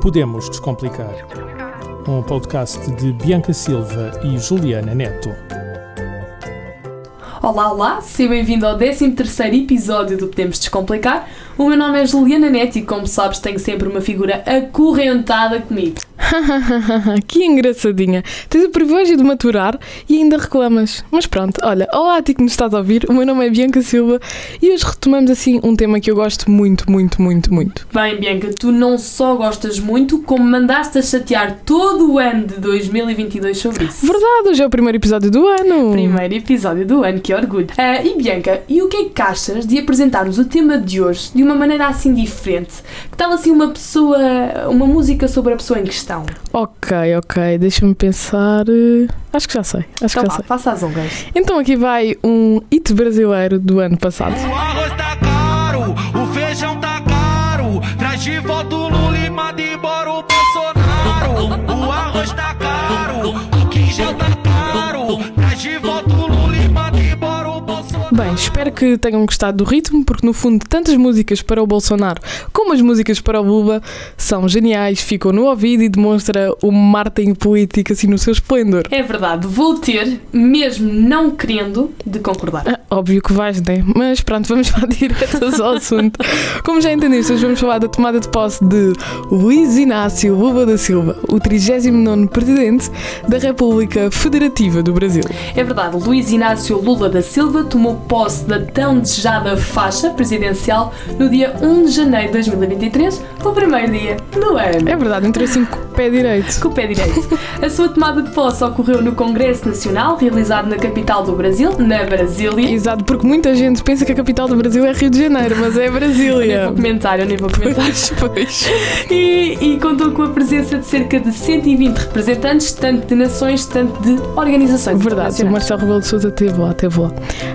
Podemos Descomplicar. Um podcast de Bianca Silva e Juliana Neto. Olá, olá, seja bem-vindo ao 13 episódio do Podemos Descomplicar. O meu nome é Juliana Neto e, como sabes, tenho sempre uma figura acorrentada comigo. que engraçadinha. Tens o privilégio de maturar e ainda reclamas. Mas pronto, olha, olá a ti que nos estás a ouvir. O meu nome é Bianca Silva e hoje retomamos assim um tema que eu gosto muito, muito, muito, muito. Bem, Bianca, tu não só gostas muito, como mandaste a chatear todo o ano de 2022 sobre isso. Verdade, hoje é o primeiro episódio do ano. Primeiro episódio do ano, que orgulho. Uh, e Bianca, e o que é que achas de apresentarmos o tema de hoje de uma maneira assim diferente? Que tal assim uma pessoa, uma música sobre a pessoa em questão? Ok, ok, deixa-me pensar. Eh, acho que já sei. Acho então que já sei. faça as honras. Então aqui vai um hit brasileiro do ano passado. O arroz tá caro, o feijão tá caro. Traz de volta o Bem, espero que tenham gostado do ritmo, porque no fundo, tantas músicas para o Bolsonaro como as músicas para o Lula são geniais, ficam no ouvido e demonstra o marketing político assim no seu esplendor. É verdade, vou ter, mesmo não querendo, de concordar. Ah, óbvio que vais, né? Mas pronto, vamos lá direto ao assunto. Como já entendeste, hoje vamos falar da tomada de posse de Luiz Inácio Lula da Silva, o 39 presidente da República Federativa do Brasil. É verdade, Luiz Inácio Lula da Silva tomou posse da tão desejada faixa presidencial no dia 1 de janeiro de 2023, o primeiro dia do ano. É verdade, com o pé direito. Com o pé direito. A sua tomada de posse ocorreu no Congresso Nacional, realizado na capital do Brasil, na Brasília. Exato, porque muita gente pensa que a capital do Brasil é Rio de Janeiro, mas é Nem Brasília. vou comentar, eu nem vou comentar. Pois, pois. E, e contou com a presença de cerca de 120 representantes, tanto de nações, tanto de organizações Verdade, o. Marcelo Rebelo de Sousa teve lá, teve lá.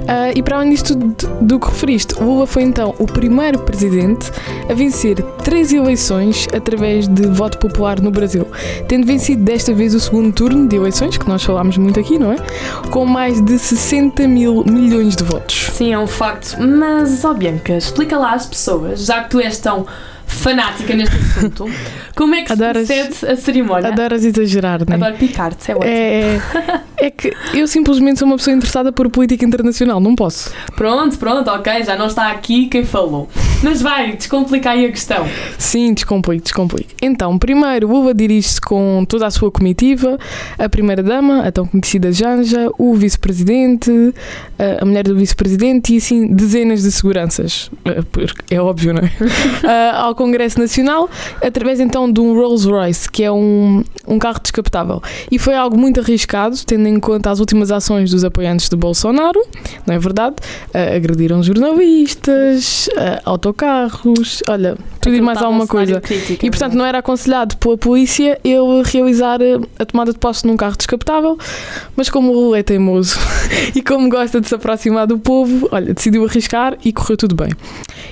Ah, e para além disto do, do que referiste, Lula foi então o primeiro presidente a vencer três eleições através de voto popular no Brasil, tendo vencido desta vez o segundo turno de eleições, que nós falámos muito aqui, não é? Com mais de 60 mil milhões de votos. Sim, é um facto. Mas, ó Bianca, explica lá às pessoas, já que tu és tão fanática neste assunto, como é que Adoras- se procede a cerimónia? Adoras exagerar, não é? Adoro picar-te, é ótimo. É, é que eu simplesmente sou uma pessoa interessada por política internacional, não posso. Pronto, pronto, ok, já não está aqui quem falou. Mas vai, descomplica aí a questão. Sim, descomplique, descomplique. Então, primeiro, Lula dirige-se com toda a sua comitiva, a primeira-dama, a tão conhecida Janja, o vice-presidente, a mulher do vice-presidente e, assim, dezenas de seguranças. Porque É óbvio, não é? Ah, ao Congresso Nacional, através então de um Rolls Royce, que é um, um carro descapotável. E foi algo muito arriscado, tendo em conta as últimas ações dos apoiantes de Bolsonaro, não é verdade? Ah, agrediram jornalistas, ah, autocarros, olha, tudo e mais alguma um coisa. crítico, E portanto não era aconselhado pela polícia ele realizar eh, a tomada de posse num carro descapotável, mas como o Lula é teimoso e como gosta de se aproximar do povo, olha, decidiu arriscar e correu tudo bem.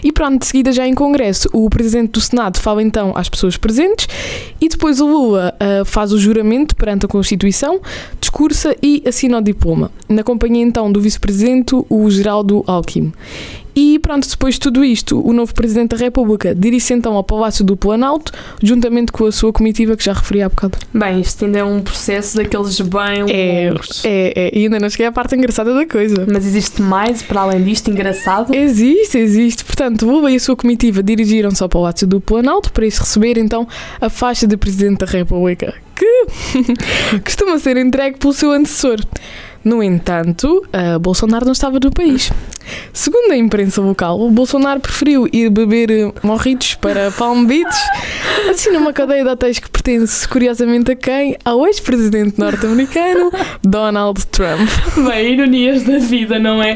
E pronto, de seguida já em congresso, o presidente do Senado fala então às pessoas presentes e depois o Lula ah, faz o juramento perante a Constituição, discursa e assina o diploma. Na companhia então do vice-presidente, o Geraldo Alckmin. E pronto, depois de tudo isto, o novo Presidente da República dirige-se então ao Palácio do Planalto, juntamente com a sua comitiva que já referi há bocado. Bem, isto ainda é um processo daqueles bem É, longos. é, é, e ainda não cheguei à parte engraçada da coisa. Mas existe mais, para além disto, engraçado? Existe, existe. Portanto, Lula e a sua comitiva dirigiram-se ao Palácio do Planalto para isso receber então a faixa de Presidente da República, que costuma ser entregue pelo seu antecessor. No entanto, uh, Bolsonaro não estava no país. Segundo a imprensa local, o Bolsonaro preferiu ir beber eh, morritos para Palm Beach, assim numa cadeia de hotéis que pertence, curiosamente, a quem? Ao ex-presidente norte-americano Donald Trump. Bem, ironias da vida, não é?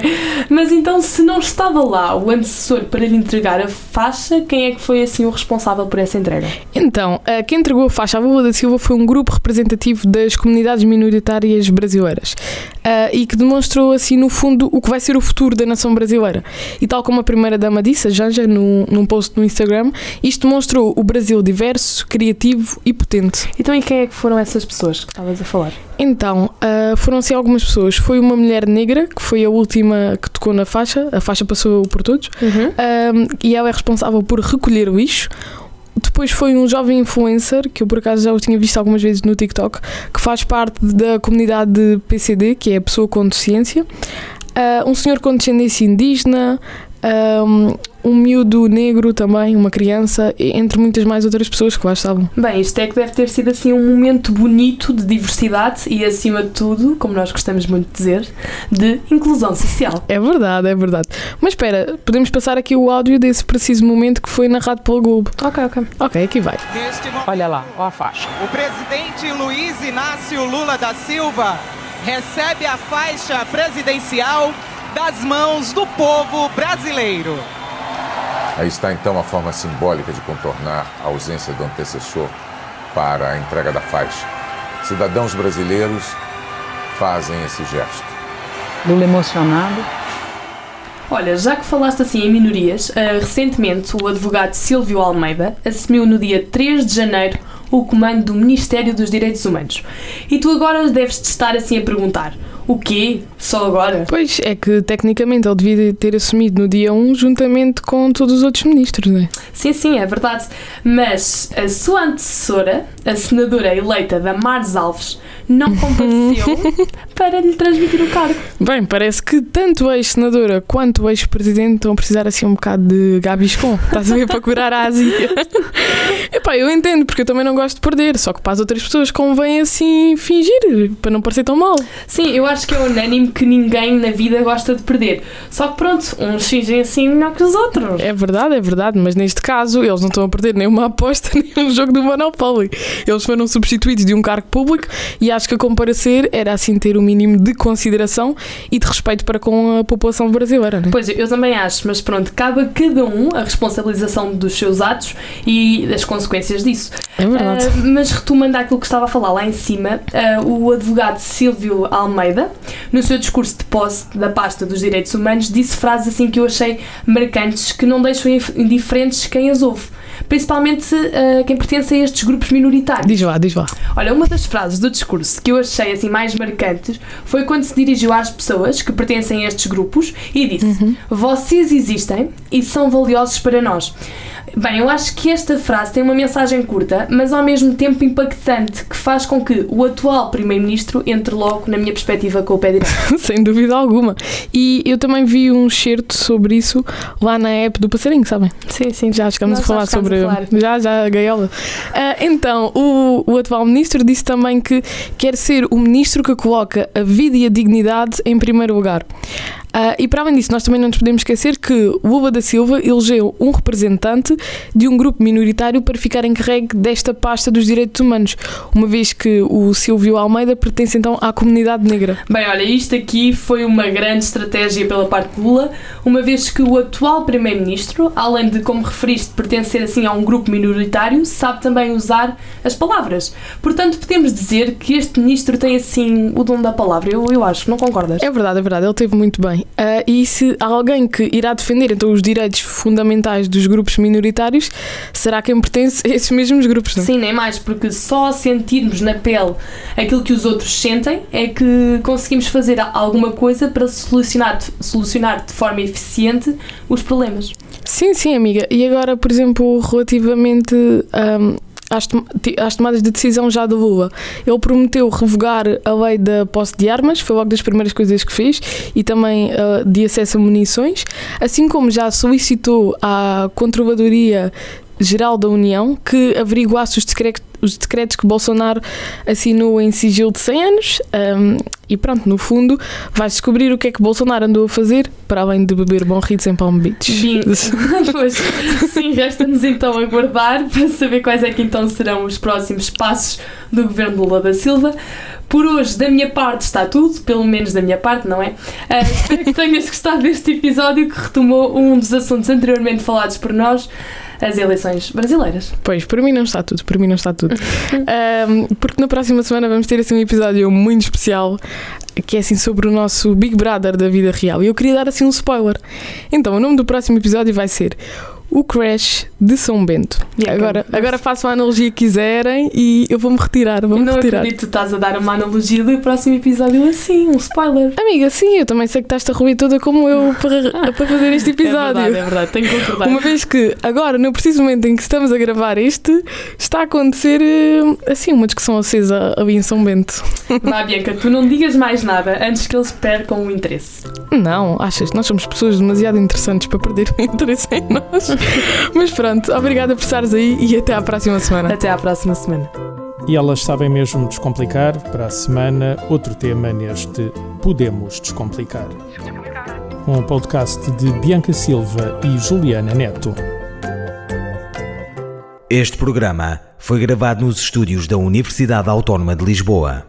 Mas então, se não estava lá o antecessor para lhe entregar a faixa, quem é que foi assim o responsável por essa entrega? Então, eh, quem entregou a faixa à Lula da Silva foi um grupo representativo das comunidades minoritárias brasileiras eh, e que demonstrou, assim, no fundo, o que vai ser o futuro da nação brasileira. E tal como a primeira-dama disse, a Janja, num, num post no Instagram, isto demonstrou o Brasil diverso, criativo e potente. Então, e quem é que foram essas pessoas que estavas a falar? Então, ah, foram-se algumas pessoas. Foi uma mulher negra, que foi a última que tocou na faixa, a faixa passou por todos, Uhum. um, e ela é responsável por recolher o lixo. Depois foi um jovem influencer, que eu por acaso já o tinha visto algumas vezes no TikTok, que faz parte da comunidade de PCD, que é a pessoa com deficiência. Ah, um senhor com descendência indígena, um, um miúdo negro também, uma criança, entre muitas mais outras pessoas que lá estavam. Bem, isto é que deve ter sido assim um momento bonito de diversidade e, acima de tudo, como nós gostamos muito de dizer, de inclusão social. É verdade, é verdade. Mas espera, podemos passar aqui o áudio desse preciso momento que foi narrado pela Globo. Ok, ok. Ok, aqui vai. Olha lá, ó a faixa. o presidente Luiz Inácio Lula da Silva recebe a faixa presidencial das mãos do povo brasileiro. Aí está então a forma simbólica de contornar a ausência do antecessor para a entrega da faixa. Cidadãos brasileiros fazem esse gesto. Lula emocionado. Olha, já que falaste assim em minorias, ah, recentemente o advogado Silvio Almeida assumiu no dia 3 de janeiro o comando do Ministério dos Direitos Humanos. E tu agora deves-te estar assim a perguntar: o quê? Só agora? Pois é que tecnicamente ele devia ter assumido no dia 1 juntamente com todos os outros ministros, não é? Sim, sim, é verdade. Mas a sua antecessora, a senadora eleita Damares Alves, não compareceu para lhe transmitir o cargo. Bem, parece que tanto a ex-senadora quanto o ex-presidente estão a precisar assim um bocado de Gaviscon. Estás a ver para curar a Ásia. Epá, eu entendo, porque eu também não gosto de perder, só que para as outras pessoas convém assim fingir, para não parecer tão mal. Sim, eu acho que é unânime que ninguém na vida gosta de perder. Só que pronto, uns fingem assim melhor que os outros. É verdade, é verdade, mas neste caso eles não estão a perder nenhuma aposta nem um jogo do Monopoly. Eles foram substituídos de um cargo público e acho que a comparecer era assim ter o mínimo de consideração e de respeito para com a população brasileira, né? Pois, eu também acho, mas pronto, cabe a cada um a responsabilização dos seus atos e das consequências disso. É verdade. Ah, mas retomando aquilo que estava a falar lá em cima, ah, o advogado Silvio Almeida, no seu discurso de posse da pasta dos direitos humanos, disse frases assim que eu achei marcantes que não deixam indiferentes quem as ouve. Principalmente ah, quem pertence a estes grupos minoritários. Diz lá, diz lá. Olha, uma das frases do discurso que eu achei assim mais marcantes foi quando se dirigiu às pessoas que pertencem a estes grupos e disse: Vocês existem e são valiosos para nós. Bem, eu acho que esta frase tem uma mensagem curta, mas ao mesmo tempo impactante, que faz com que o atual Primeiro-Ministro entre logo, na minha perspectiva, com o pé direito. Sem dúvida alguma. E eu também vi um certo sobre isso lá na app do Passarinho, sabem? Sim, sim. Já chegamos Nós a falar sobre. a falar. Já, já, a gaiola. Ah, então, o, o atual ministro disse também que quer ser o ministro que coloca a vida e a dignidade em primeiro lugar. Ah, e para além disso, nós também não nos podemos esquecer que Lula da Silva elegeu um representante de um grupo minoritário para ficar encarregue desta pasta dos direitos humanos, uma vez que o Silvio Almeida pertence então à comunidade negra. Bem, olha, isto aqui foi uma grande estratégia pela parte de Lula, uma vez que o atual Primeiro-Ministro, além de, como referiste, pertencer assim a um grupo minoritário, sabe também usar as palavras. Portanto, podemos dizer que este ministro tem assim o dom da palavra. Eu, eu acho, não concordas? É verdade, é verdade, ele teve muito bem. Ah, e se há alguém que irá defender então os direitos fundamentais dos grupos minoritários, será quem pertence a esses mesmos grupos, não é? Sim, nem mais, porque só sentirmos na pele aquilo que os outros sentem é que conseguimos fazer alguma coisa para solucionar, solucionar de forma eficiente os problemas. Sim, sim, amiga. E agora, por exemplo, relativamente ahm, às, tom- às tomadas de decisão já do Lula, ele prometeu revogar a lei da posse de armas, foi logo das primeiras coisas que fez, e também ah, de acesso a munições, assim como já solicitou à Controladoria Geral da União que averiguasse os decretos, os decretos que Bolsonaro assinou em sigilo de 100 anos. ahm, e pronto, no fundo, vais descobrir o que é que Bolsonaro andou a fazer para além de beber bom ritos em Palm Beach. Bem, pois, sim, resta-nos então aguardar para saber quais é que então serão os próximos passos do governo Lula da Silva. Por hoje, da minha parte, está tudo, pelo menos da minha parte, não é? Ah, espero que tenhas gostado deste episódio que retomou um dos assuntos anteriormente falados por nós, as eleições brasileiras. Pois, para mim não está tudo, para mim não está tudo. Ahm, porque na próxima semana vamos ter assim um episódio muito especial que é assim sobre o nosso Big Brother da vida real. E eu queria dar assim um spoiler. Então, o nome do próximo episódio vai ser o Crash de São Bento. Yeah, agora, mas- agora façam a analogia que quiserem e eu vou-me retirar, vou-me não retirar. acredito que estás a dar uma analogia do próximo episódio assim, um spoiler. Amiga, sim, eu também sei que estás a ruir toda como eu para, para fazer este episódio. É verdade, é verdade, tenho que concordar. Uma vez que agora, no preciso momento em que estamos a gravar este, está a acontecer eh, assim uma discussão acesa ali em São Bento. Vá, Bianca, tu não digas mais nada antes que eles percam o interesse. Não, achas? Nós somos pessoas demasiado interessantes para perder o interesse em nós. Mas pronto, obrigada por estares aí e até à próxima semana. Até à próxima semana. E elas sabem mesmo descomplicar. Para a semana, outro tema neste Podemos Descomplicar. Um podcast de Bianca Silva e Juliana Neto. Este programa foi gravado nos estúdios da Universidade Autónoma de Lisboa.